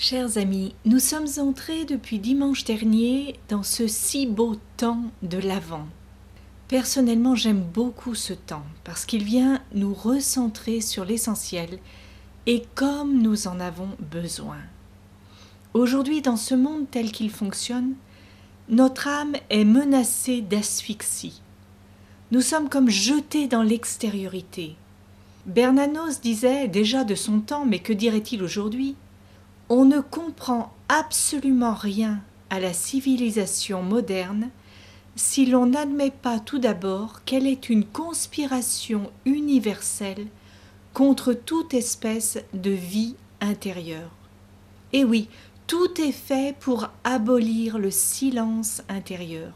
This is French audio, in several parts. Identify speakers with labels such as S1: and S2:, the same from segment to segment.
S1: Chers amis, nous sommes entrés depuis dimanche dernier dans ce si beau temps de l'Avent. Personnellement, j'aime beaucoup ce temps parce qu'il vient nous recentrer sur l'essentiel et comme nous en avons besoin. Aujourd'hui, dans ce monde tel qu'il fonctionne, notre âme est menacée d'asphyxie. Nous sommes comme jetés dans l'extériorité. Bernanos disait déjà de son temps, mais que dirait-il aujourd'hui? On ne comprend absolument rien à la civilisation moderne si l'on n'admet pas tout d'abord qu'elle est une conspiration universelle contre toute espèce de vie intérieure. Et oui, tout est fait pour abolir le silence intérieur.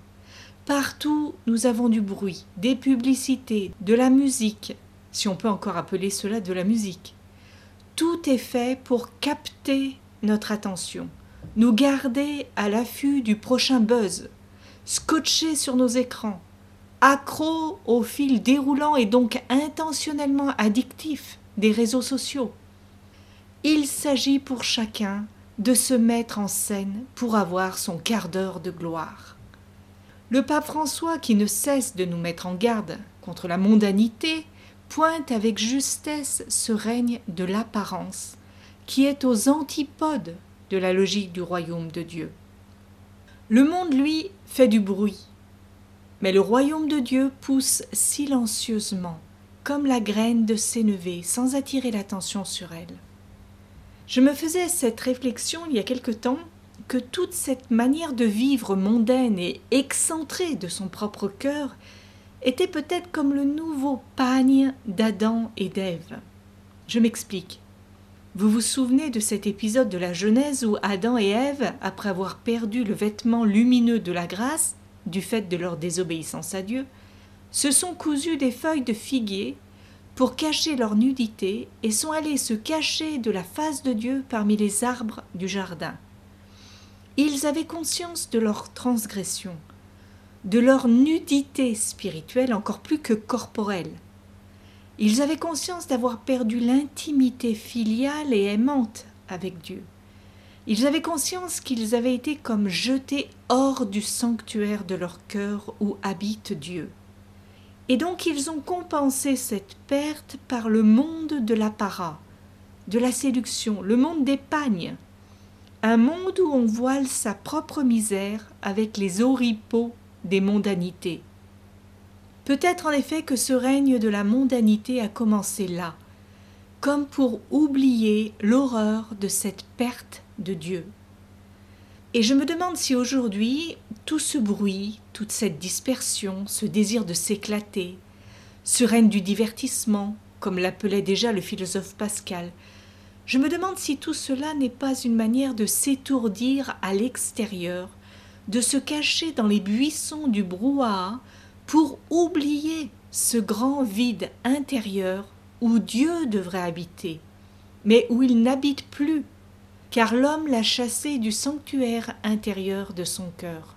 S1: Partout, nous avons du bruit, des publicités, de la musique, si on peut encore appeler cela de la musique. Tout est fait pour capter notre attention, nous garder à l'affût du prochain buzz, scotcher sur nos écrans, accro au fil déroulant et donc intentionnellement addictif des réseaux sociaux. Il s'agit pour chacun de se mettre en scène pour avoir son quart d'heure de gloire. Le pape François, qui ne cesse de nous mettre en garde contre la mondanité, pointe avec justesse ce règne de l'apparence qui est aux antipodes de la logique du royaume de Dieu. Le monde, lui, fait du bruit, mais le royaume de Dieu pousse silencieusement, comme la graine de sénévé, sans attirer l'attention sur elle. Je me faisais cette réflexion il y a quelque temps que toute cette manière de vivre mondaine et excentrée de son propre cœur était peut-être comme le nouveau pagne d'Adam et d'Ève. Je m'explique. Vous vous souvenez de cet épisode de la Genèse où Adam et Ève, après avoir perdu le vêtement lumineux de la grâce, du fait de leur désobéissance à Dieu, se sont cousus des feuilles de figuier pour cacher leur nudité et sont allés se cacher de la face de Dieu parmi les arbres du jardin. Ils avaient conscience de leur transgression, de leur nudité spirituelle encore plus que corporelle. Ils avaient conscience d'avoir perdu l'intimité filiale et aimante avec Dieu. Ils avaient conscience qu'ils avaient été comme jetés hors du sanctuaire de leur cœur où habite Dieu. Et donc ils ont compensé cette perte par le monde de l'apparat, de la séduction, le monde des pagnes, un monde où on voile sa propre misère avec les oripeaux des mondanités. Peut-être en effet que ce règne de la mondanité a commencé là, comme pour oublier l'horreur de cette perte de Dieu. Et je me demande si aujourd'hui tout ce bruit, toute cette dispersion, ce désir de s'éclater, ce règne du divertissement, comme l'appelait déjà le philosophe Pascal, je me demande si tout cela n'est pas une manière de s'étourdir à l'extérieur, de se cacher dans les buissons du brouhaha pour oublier ce grand vide intérieur où Dieu devrait habiter, mais où il n'habite plus, car l'homme l'a chassé du sanctuaire intérieur de son cœur.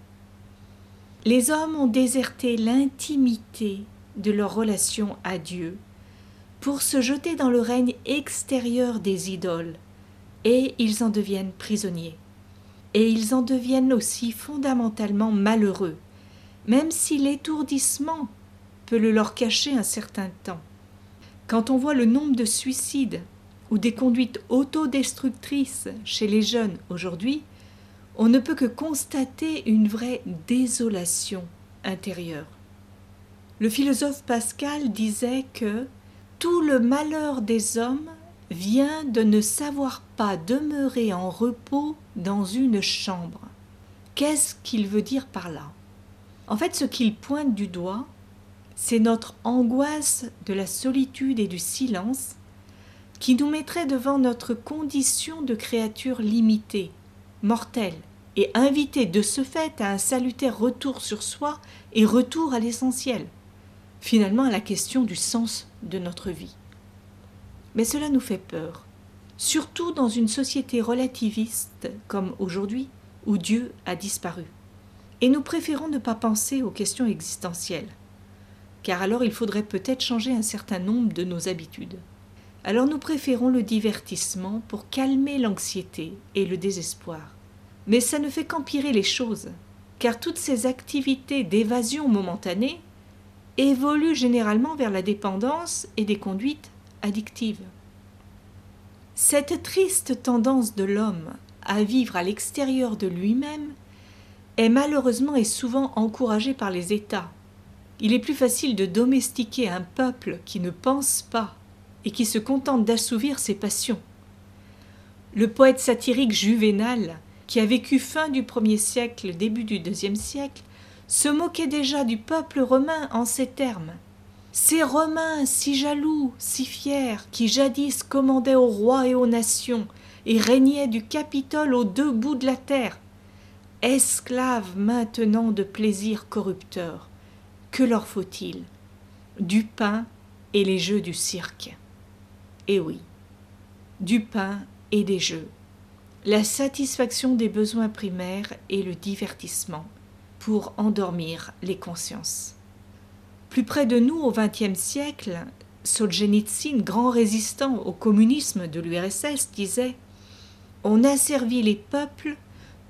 S1: Les hommes ont déserté l'intimité de leur relation à Dieu pour se jeter dans le règne extérieur des idoles, et ils en deviennent prisonniers. Et ils en deviennent aussi fondamentalement malheureux, même si l'étourdissement peut le leur cacher un certain temps. Quand on voit le nombre de suicides ou des conduites autodestructrices chez les jeunes aujourd'hui, on ne peut que constater une vraie désolation intérieure. Le philosophe Pascal disait que tout le malheur des hommes vient de ne savoir pas demeurer en repos dans une chambre. Qu'est-ce qu'il veut dire par là? En fait, ce qu'il pointe du doigt, c'est notre angoisse de la solitude et du silence qui nous mettrait devant notre condition de créature limitée, mortelle, et invitée de ce fait à un salutaire retour sur soi et retour à l'essentiel, finalement à la question du sens de notre vie. Mais cela nous fait peur, surtout dans une société relativiste comme aujourd'hui, où Dieu a disparu et nous préférons ne pas penser aux questions existentielles, car alors il faudrait peut-être changer un certain nombre de nos habitudes. alors nous préférons le divertissement pour calmer l'anxiété et le désespoir. Mais ça ne fait qu'empirer les choses, car toutes ces activités d'évasion momentanée évoluent généralement vers la dépendance et des conduites addictives. Cette triste tendance de l'homme à vivre à l'extérieur de lui-même est malheureusement et souvent encouragée par les États. Il est plus facile de domestiquer un peuple qui ne pense pas et qui se contente d'assouvir ses passions. Le poète satirique Juvénal, qui a vécu fin du premier siècle, début du deuxième siècle, se moquait déjà du peuple romain en ces termes. Ces Romains si jaloux, si fiers, qui jadis commandaient aux rois et aux nations, et régnaient du Capitole aux deux bouts de la terre, esclaves maintenant de plaisirs corrupteurs, que leur faut-il? Du pain et les jeux du cirque. Eh oui, du pain et des jeux, la satisfaction des besoins primaires et le divertissement pour endormir les consciences. Plus près de nous, au XXe siècle, Solzhenitsyn, grand résistant au communisme de l'URSS, disait On a servi les peuples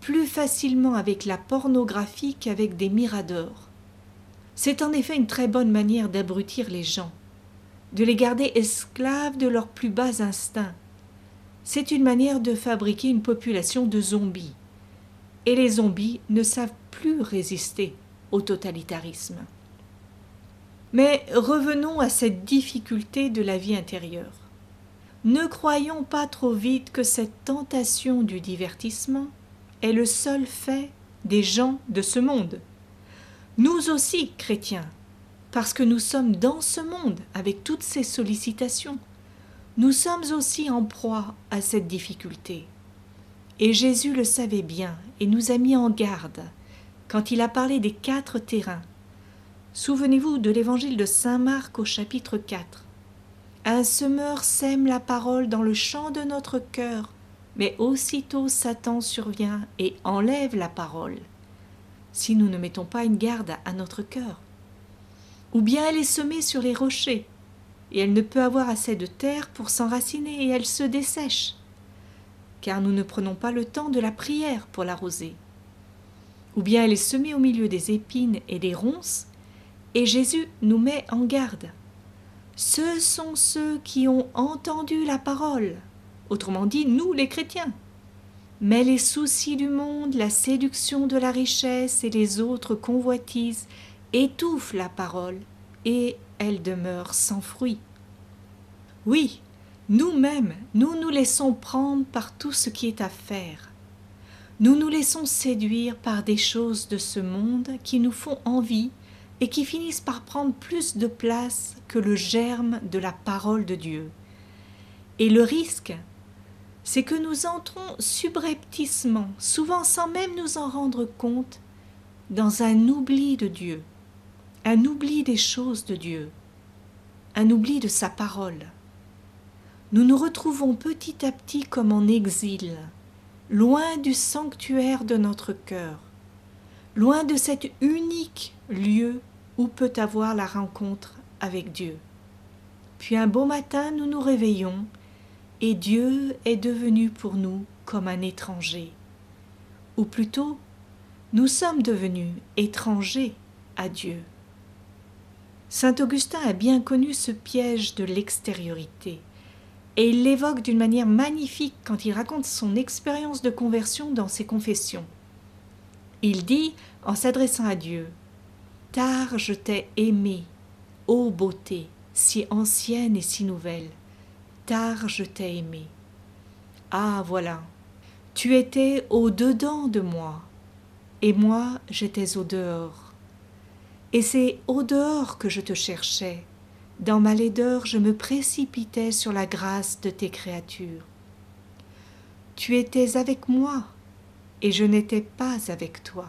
S1: plus facilement avec la pornographie qu'avec des miradors. C'est en effet une très bonne manière d'abrutir les gens de les garder esclaves de leurs plus bas instincts. C'est une manière de fabriquer une population de zombies. Et les zombies ne savent plus résister au totalitarisme. Mais revenons à cette difficulté de la vie intérieure. Ne croyons pas trop vite que cette tentation du divertissement est le seul fait des gens de ce monde. Nous aussi, chrétiens, parce que nous sommes dans ce monde avec toutes ces sollicitations. Nous sommes aussi en proie à cette difficulté. Et Jésus le savait bien et nous a mis en garde quand il a parlé des quatre terrains. Souvenez-vous de l'évangile de Saint Marc au chapitre 4. Un semeur sème la parole dans le champ de notre cœur, mais aussitôt Satan survient et enlève la parole, si nous ne mettons pas une garde à notre cœur ou bien elle est semée sur les rochers, et elle ne peut avoir assez de terre pour s'enraciner, et elle se dessèche, car nous ne prenons pas le temps de la prière pour l'arroser. Ou bien elle est semée au milieu des épines et des ronces, et Jésus nous met en garde. Ce sont ceux qui ont entendu la parole, autrement dit, nous les chrétiens. Mais les soucis du monde, la séduction de la richesse et les autres convoitises étouffe la parole et elle demeure sans fruit. Oui, nous-mêmes, nous nous laissons prendre par tout ce qui est à faire. Nous nous laissons séduire par des choses de ce monde qui nous font envie et qui finissent par prendre plus de place que le germe de la parole de Dieu. Et le risque, c'est que nous entrons subrepticement, souvent sans même nous en rendre compte, dans un oubli de Dieu un oubli des choses de Dieu, un oubli de sa parole. Nous nous retrouvons petit à petit comme en exil, loin du sanctuaire de notre cœur, loin de cet unique lieu où peut avoir la rencontre avec Dieu. Puis un beau matin, nous nous réveillons, et Dieu est devenu pour nous comme un étranger. Ou plutôt, nous sommes devenus étrangers à Dieu. Saint Augustin a bien connu ce piège de l'extériorité, et il l'évoque d'une manière magnifique quand il raconte son expérience de conversion dans ses confessions. Il dit, en s'adressant à Dieu, Tard je t'ai aimé, ô beauté, si ancienne et si nouvelle, tard je t'ai aimé. Ah voilà, tu étais au dedans de moi, et moi j'étais au dehors et c'est au dehors que je te cherchais. Dans ma laideur, je me précipitais sur la grâce de tes créatures. Tu étais avec moi, et je n'étais pas avec toi.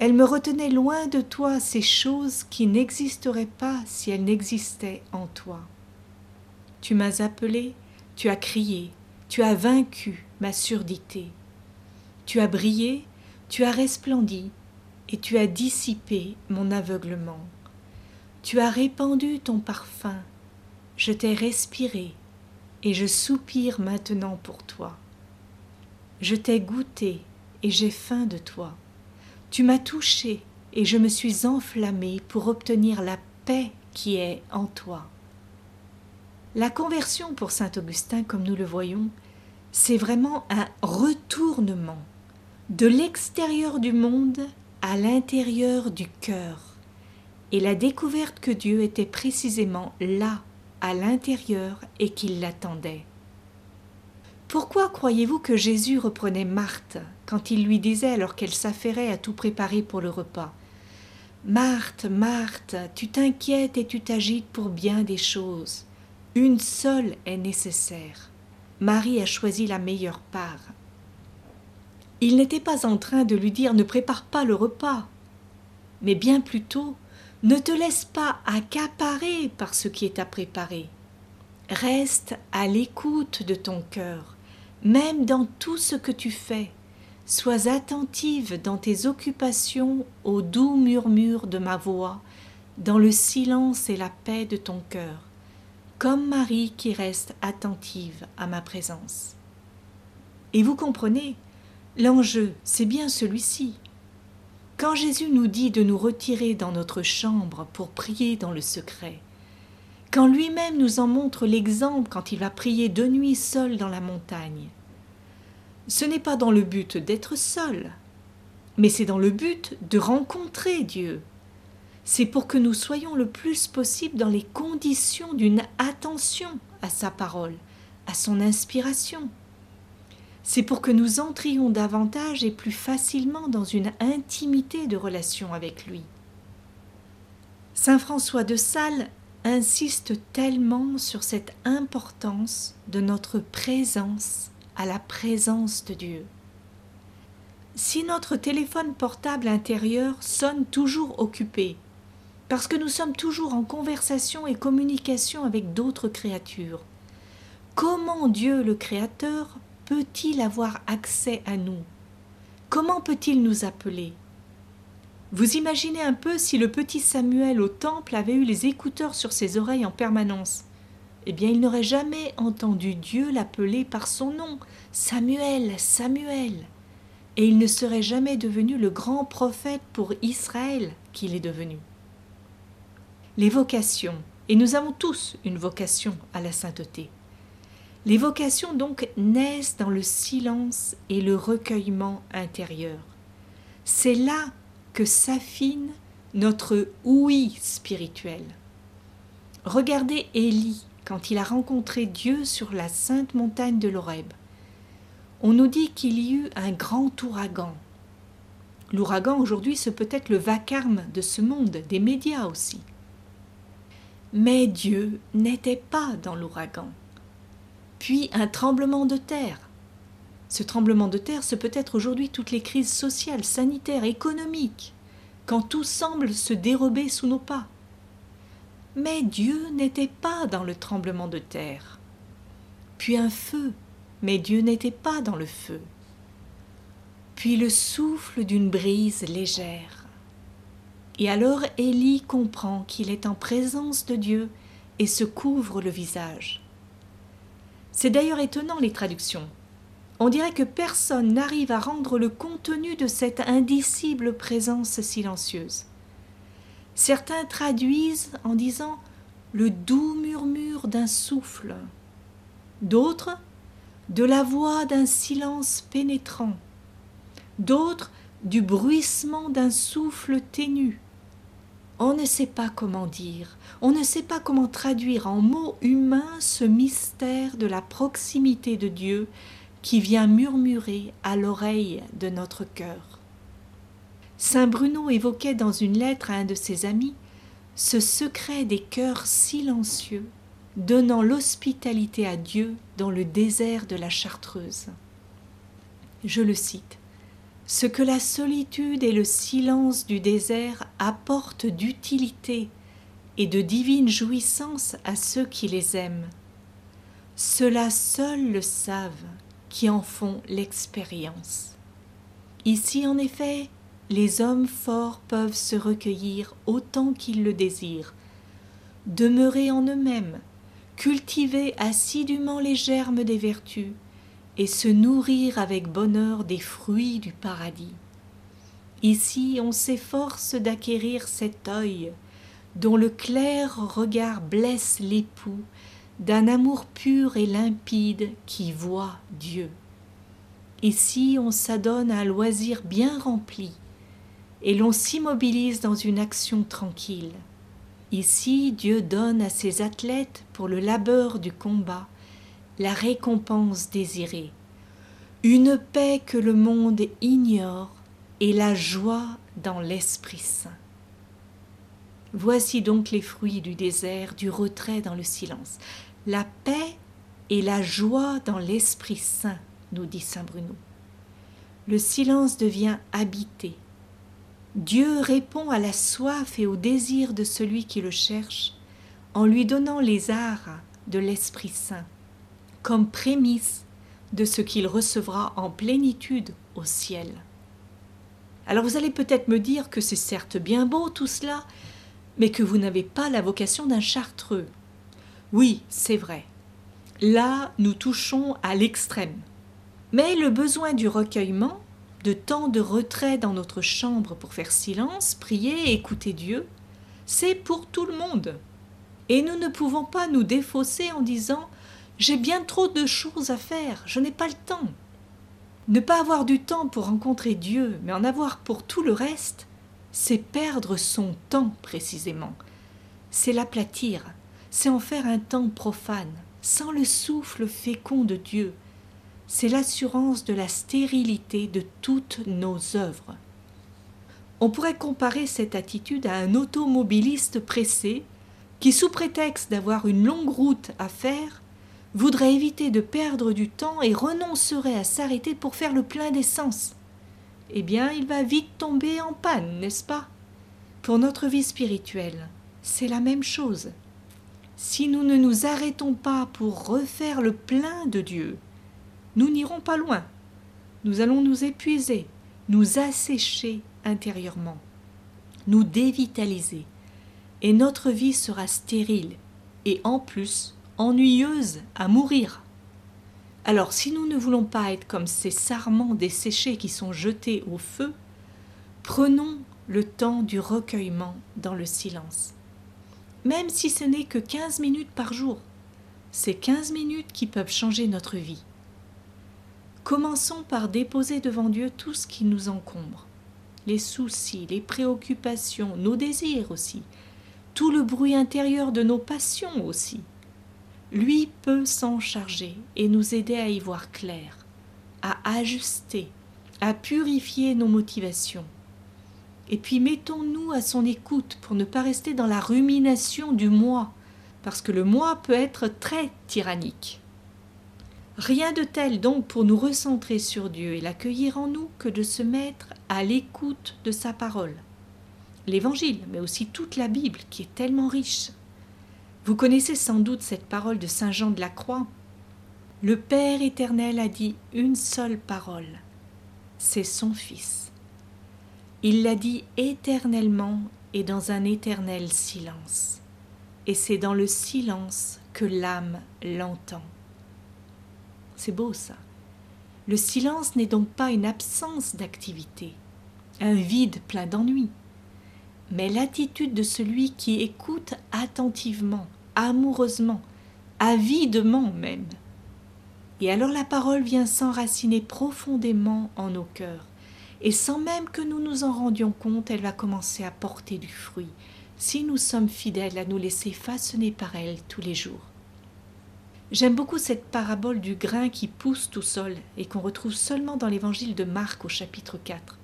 S1: Elle me retenait loin de toi ces choses qui n'existeraient pas si elles n'existaient en toi. Tu m'as appelé, tu as crié, tu as vaincu ma surdité. Tu as brillé, tu as resplendi, et tu as dissipé mon aveuglement. Tu as répandu ton parfum, je t'ai respiré et je soupire maintenant pour toi. Je t'ai goûté et j'ai faim de toi. Tu m'as touché et je me suis enflammé pour obtenir la paix qui est en toi. La conversion pour saint Augustin, comme nous le voyons, c'est vraiment un retournement de l'extérieur du monde à l'intérieur du cœur, et la découverte que Dieu était précisément là, à l'intérieur, et qu'il l'attendait. Pourquoi croyez-vous que Jésus reprenait Marthe quand il lui disait alors qu'elle s'affairait à tout préparer pour le repas Marthe, Marthe, tu t'inquiètes et tu t'agites pour bien des choses. Une seule est nécessaire. Marie a choisi la meilleure part. Il n'était pas en train de lui dire ne prépare pas le repas, mais bien plutôt ne te laisse pas accaparer par ce qui est à préparer. Reste à l'écoute de ton cœur, même dans tout ce que tu fais. Sois attentive dans tes occupations au doux murmure de ma voix, dans le silence et la paix de ton cœur comme Marie qui reste attentive à ma présence. Et vous comprenez, l'enjeu, c'est bien celui-ci. Quand Jésus nous dit de nous retirer dans notre chambre pour prier dans le secret, quand lui-même nous en montre l'exemple quand il va prier de nuit seul dans la montagne, ce n'est pas dans le but d'être seul, mais c'est dans le but de rencontrer Dieu, c'est pour que nous soyons le plus possible dans les conditions d'une attention à sa parole, à son inspiration. C'est pour que nous entrions davantage et plus facilement dans une intimité de relation avec lui. Saint François de Sales insiste tellement sur cette importance de notre présence à la présence de Dieu. Si notre téléphone portable intérieur sonne toujours occupé, parce que nous sommes toujours en conversation et communication avec d'autres créatures. Comment Dieu le Créateur peut-il avoir accès à nous? Comment peut-il nous appeler? Vous imaginez un peu si le petit Samuel au temple avait eu les écouteurs sur ses oreilles en permanence. Eh bien, il n'aurait jamais entendu Dieu l'appeler par son nom, Samuel, Samuel. Et il ne serait jamais devenu le grand prophète pour Israël qu'il est devenu les vocations, et nous avons tous une vocation à la sainteté. Les vocations donc naissent dans le silence et le recueillement intérieur. C'est là que s'affine notre ouïe spirituelle. Regardez Élie quand il a rencontré Dieu sur la sainte montagne de l'Oreb. On nous dit qu'il y eut un grand ouragan. L'ouragan aujourd'hui, c'est peut-être le vacarme de ce monde, des médias aussi. Mais Dieu n'était pas dans l'ouragan. Puis un tremblement de terre. Ce tremblement de terre, c'est peut-être aujourd'hui toutes les crises sociales, sanitaires, économiques, quand tout semble se dérober sous nos pas. Mais Dieu n'était pas dans le tremblement de terre. Puis un feu, mais Dieu n'était pas dans le feu. Puis le souffle d'une brise légère. Et alors Élie comprend qu'il est en présence de Dieu et se couvre le visage. C'est d'ailleurs étonnant les traductions. On dirait que personne n'arrive à rendre le contenu de cette indicible présence silencieuse. Certains traduisent en disant le doux murmure d'un souffle, d'autres de la voix d'un silence pénétrant, d'autres du bruissement d'un souffle ténu, on ne sait pas comment dire, on ne sait pas comment traduire en mots humains ce mystère de la proximité de Dieu qui vient murmurer à l'oreille de notre cœur. Saint Bruno évoquait dans une lettre à un de ses amis ce secret des cœurs silencieux, donnant l'hospitalité à Dieu dans le désert de la Chartreuse. Je le cite. Ce que la solitude et le silence du désert apportent d'utilité et de divine jouissance à ceux qui les aiment. Ceux-là seuls le savent, qui en font l'expérience. Ici, en effet, les hommes forts peuvent se recueillir autant qu'ils le désirent, demeurer en eux-mêmes, cultiver assidûment les germes des vertus et se nourrir avec bonheur des fruits du paradis. Ici on s'efforce d'acquérir cet œil dont le clair regard blesse l'époux d'un amour pur et limpide qui voit Dieu. Ici on s'adonne à un loisir bien rempli et l'on s'immobilise dans une action tranquille. Ici Dieu donne à ses athlètes pour le labeur du combat la récompense désirée, une paix que le monde ignore et la joie dans l'Esprit Saint. Voici donc les fruits du désert, du retrait dans le silence. La paix et la joie dans l'Esprit Saint, nous dit Saint Bruno. Le silence devient habité. Dieu répond à la soif et au désir de celui qui le cherche en lui donnant les arts de l'Esprit Saint comme prémisse de ce qu'il recevra en plénitude au ciel. Alors vous allez peut-être me dire que c'est certes bien beau tout cela, mais que vous n'avez pas la vocation d'un chartreux. Oui, c'est vrai. Là, nous touchons à l'extrême. Mais le besoin du recueillement, de temps de retrait dans notre chambre pour faire silence, prier et écouter Dieu, c'est pour tout le monde. Et nous ne pouvons pas nous défausser en disant j'ai bien trop de choses à faire, je n'ai pas le temps. Ne pas avoir du temps pour rencontrer Dieu, mais en avoir pour tout le reste, c'est perdre son temps précisément. C'est l'aplatir, c'est en faire un temps profane, sans le souffle fécond de Dieu. C'est l'assurance de la stérilité de toutes nos œuvres. On pourrait comparer cette attitude à un automobiliste pressé qui, sous prétexte d'avoir une longue route à faire, voudrait éviter de perdre du temps et renoncerait à s'arrêter pour faire le plein d'essence. Eh bien, il va vite tomber en panne, n'est-ce pas? Pour notre vie spirituelle, c'est la même chose. Si nous ne nous arrêtons pas pour refaire le plein de Dieu, nous n'irons pas loin. Nous allons nous épuiser, nous assécher intérieurement, nous dévitaliser, et notre vie sera stérile, et en plus ennuyeuse à mourir. Alors si nous ne voulons pas être comme ces sarments desséchés qui sont jetés au feu, prenons le temps du recueillement dans le silence. Même si ce n'est que quinze minutes par jour, c'est quinze minutes qui peuvent changer notre vie. Commençons par déposer devant Dieu tout ce qui nous encombre, les soucis, les préoccupations, nos désirs aussi, tout le bruit intérieur de nos passions aussi lui peut s'en charger et nous aider à y voir clair, à ajuster, à purifier nos motivations. Et puis mettons-nous à son écoute pour ne pas rester dans la rumination du moi, parce que le moi peut être très tyrannique. Rien de tel donc pour nous recentrer sur Dieu et l'accueillir en nous que de se mettre à l'écoute de sa parole. L'Évangile, mais aussi toute la Bible qui est tellement riche. Vous connaissez sans doute cette parole de Saint Jean de la Croix. Le Père éternel a dit une seule parole, c'est son Fils. Il l'a dit éternellement et dans un éternel silence. Et c'est dans le silence que l'âme l'entend. C'est beau ça. Le silence n'est donc pas une absence d'activité, un vide plein d'ennui mais l'attitude de celui qui écoute attentivement, amoureusement, avidement même. Et alors la parole vient s'enraciner profondément en nos cœurs, et sans même que nous nous en rendions compte, elle va commencer à porter du fruit, si nous sommes fidèles à nous laisser façonner par elle tous les jours. J'aime beaucoup cette parabole du grain qui pousse tout seul et qu'on retrouve seulement dans l'évangile de Marc au chapitre 4.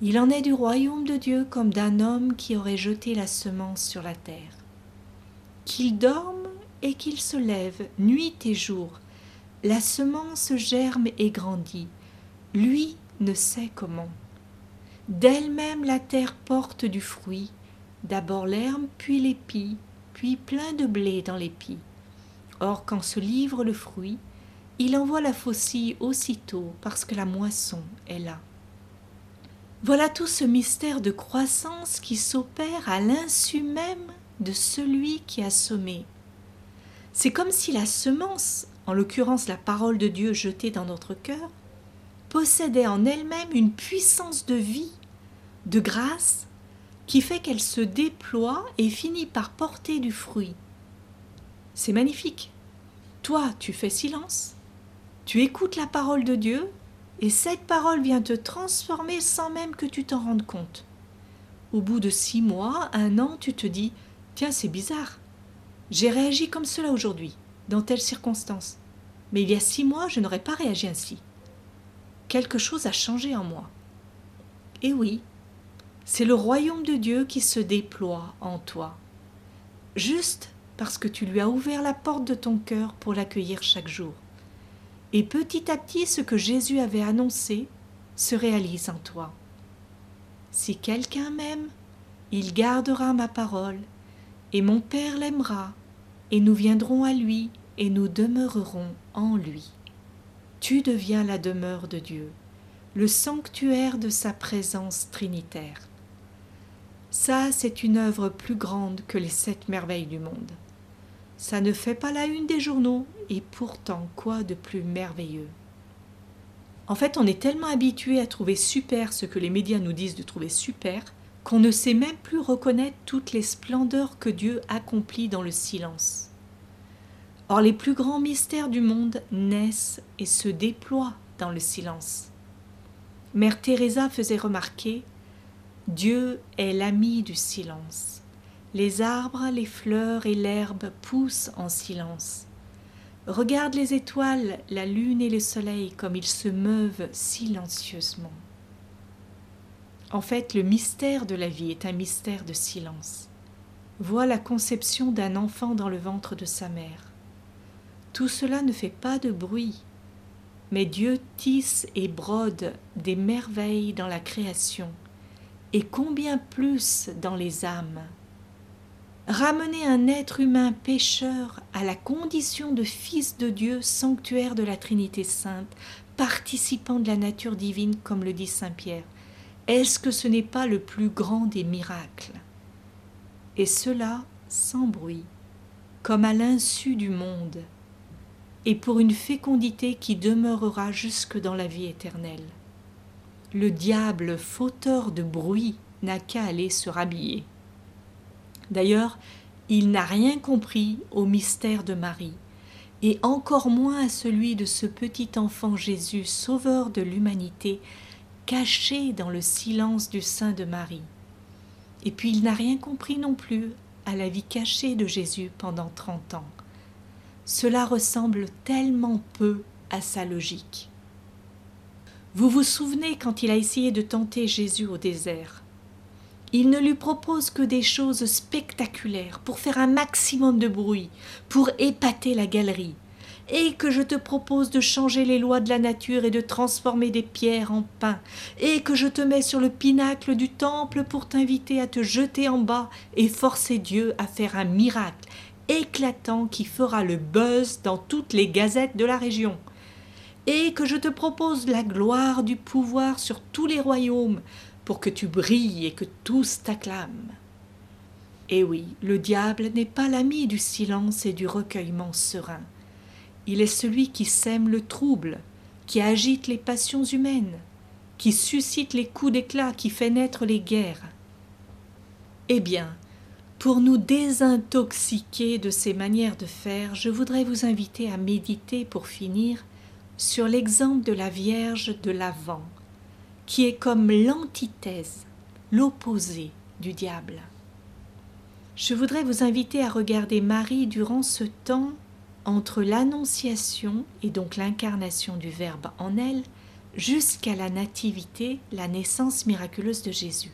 S1: Il en est du royaume de Dieu comme d'un homme qui aurait jeté la semence sur la terre. Qu'il dorme et qu'il se lève nuit et jour, la semence germe et grandit. Lui ne sait comment. D'elle-même la terre porte du fruit, d'abord l'herbe, puis l'épi, puis plein de blé dans l'épi. Or, quand se livre le fruit, il envoie la faucille aussitôt parce que la moisson est là. Voilà tout ce mystère de croissance qui s'opère à l'insu même de celui qui a sommé. C'est comme si la semence, en l'occurrence la parole de Dieu jetée dans notre cœur, possédait en elle-même une puissance de vie, de grâce, qui fait qu'elle se déploie et finit par porter du fruit. C'est magnifique. Toi, tu fais silence, tu écoutes la parole de Dieu, et cette parole vient te transformer sans même que tu t'en rendes compte. Au bout de six mois, un an, tu te dis Tiens, c'est bizarre. J'ai réagi comme cela aujourd'hui, dans telle circonstance. Mais il y a six mois, je n'aurais pas réagi ainsi. Quelque chose a changé en moi. Et oui, c'est le royaume de Dieu qui se déploie en toi. Juste parce que tu lui as ouvert la porte de ton cœur pour l'accueillir chaque jour. Et petit à petit, ce que Jésus avait annoncé se réalise en toi. Si quelqu'un m'aime, il gardera ma parole, et mon Père l'aimera, et nous viendrons à lui, et nous demeurerons en lui. Tu deviens la demeure de Dieu, le sanctuaire de sa présence trinitaire. Ça, c'est une œuvre plus grande que les sept merveilles du monde. Ça ne fait pas la une des journaux, et pourtant quoi de plus merveilleux En fait, on est tellement habitué à trouver super ce que les médias nous disent de trouver super, qu'on ne sait même plus reconnaître toutes les splendeurs que Dieu accomplit dans le silence. Or les plus grands mystères du monde naissent et se déploient dans le silence. Mère Teresa faisait remarquer Dieu est l'ami du silence. Les arbres, les fleurs et l'herbe poussent en silence. Regarde les étoiles, la lune et le soleil comme ils se meuvent silencieusement. En fait, le mystère de la vie est un mystère de silence. Vois la conception d'un enfant dans le ventre de sa mère. Tout cela ne fait pas de bruit, mais Dieu tisse et brode des merveilles dans la création, et combien plus dans les âmes. Ramener un être humain pécheur à la condition de fils de Dieu, sanctuaire de la Trinité sainte, participant de la nature divine, comme le dit Saint Pierre, est-ce que ce n'est pas le plus grand des miracles? Et cela sans bruit, comme à l'insu du monde, et pour une fécondité qui demeurera jusque dans la vie éternelle. Le diable, fauteur de bruit, n'a qu'à aller se rhabiller. D'ailleurs, il n'a rien compris au mystère de Marie, et encore moins à celui de ce petit enfant Jésus, sauveur de l'humanité, caché dans le silence du sein de Marie. Et puis il n'a rien compris non plus à la vie cachée de Jésus pendant trente ans. Cela ressemble tellement peu à sa logique. Vous vous souvenez quand il a essayé de tenter Jésus au désert il ne lui propose que des choses spectaculaires pour faire un maximum de bruit, pour épater la galerie. Et que je te propose de changer les lois de la nature et de transformer des pierres en pain, et que je te mets sur le pinacle du temple pour t'inviter à te jeter en bas et forcer Dieu à faire un miracle éclatant qui fera le buzz dans toutes les gazettes de la région et que je te propose la gloire du pouvoir sur tous les royaumes, pour que tu brilles et que tous t'acclament. Eh oui, le diable n'est pas l'ami du silence et du recueillement serein. Il est celui qui sème le trouble, qui agite les passions humaines, qui suscite les coups d'éclat, qui fait naître les guerres. Eh bien, pour nous désintoxiquer de ces manières de faire, je voudrais vous inviter à méditer pour finir sur l'exemple de la Vierge de l'Avent, qui est comme l'antithèse, l'opposé du diable. Je voudrais vous inviter à regarder Marie durant ce temps entre l'annonciation et donc l'incarnation du Verbe en elle jusqu'à la nativité, la naissance miraculeuse de Jésus.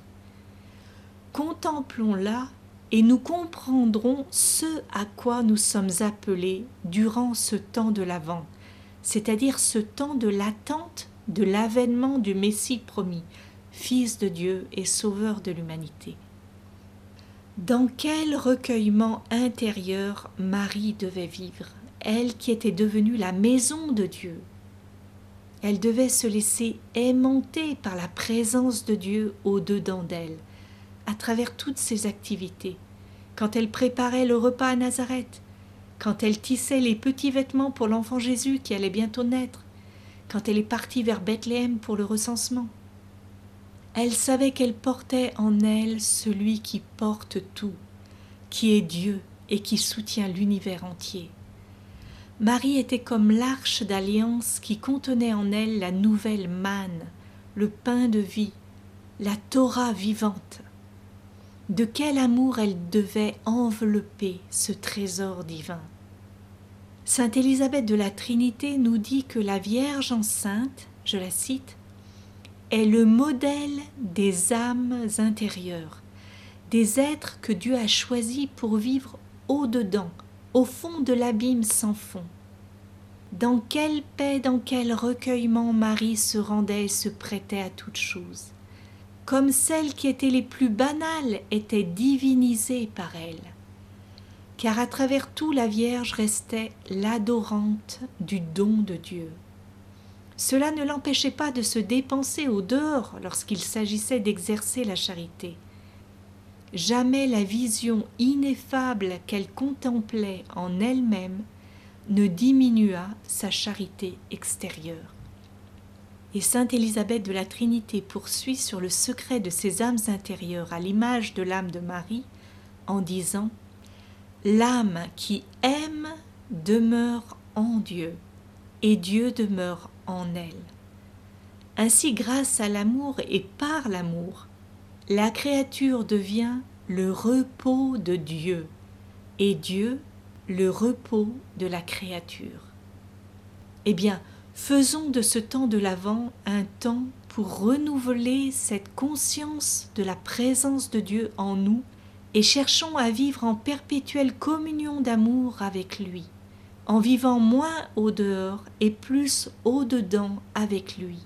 S1: Contemplons-la et nous comprendrons ce à quoi nous sommes appelés durant ce temps de l'Avent, c'est-à-dire ce temps de l'attente de l'avènement du Messie promis, Fils de Dieu et Sauveur de l'humanité. Dans quel recueillement intérieur Marie devait vivre, elle qui était devenue la maison de Dieu. Elle devait se laisser aimanter par la présence de Dieu au-dedans d'elle, à travers toutes ses activités. Quand elle préparait le repas à Nazareth, quand elle tissait les petits vêtements pour l'enfant Jésus qui allait bientôt naître, quand elle est partie vers Bethléem pour le recensement. Elle savait qu'elle portait en elle celui qui porte tout, qui est Dieu et qui soutient l'univers entier. Marie était comme l'arche d'alliance qui contenait en elle la nouvelle manne, le pain de vie, la Torah vivante. De quel amour elle devait envelopper ce trésor divin. Sainte Élisabeth de la Trinité nous dit que la Vierge enceinte, je la cite, est le modèle des âmes intérieures, des êtres que Dieu a choisis pour vivre au-dedans, au fond de l'abîme sans fond. Dans quelle paix, dans quel recueillement Marie se rendait et se prêtait à toutes choses. Comme celles qui étaient les plus banales étaient divinisées par elle. Car à travers tout la Vierge restait l'adorante du don de Dieu. Cela ne l'empêchait pas de se dépenser au dehors lorsqu'il s'agissait d'exercer la charité. Jamais la vision ineffable qu'elle contemplait en elle-même ne diminua sa charité extérieure. Et sainte Élisabeth de la Trinité poursuit sur le secret de ces âmes intérieures à l'image de l'âme de Marie en disant L'âme qui aime demeure en Dieu et Dieu demeure en elle. Ainsi, grâce à l'amour et par l'amour, la créature devient le repos de Dieu et Dieu le repos de la créature. Eh bien, faisons de ce temps de l'Avent un temps pour renouveler cette conscience de la présence de Dieu en nous et cherchons à vivre en perpétuelle communion d'amour avec lui, en vivant moins au dehors et plus au dedans avec lui,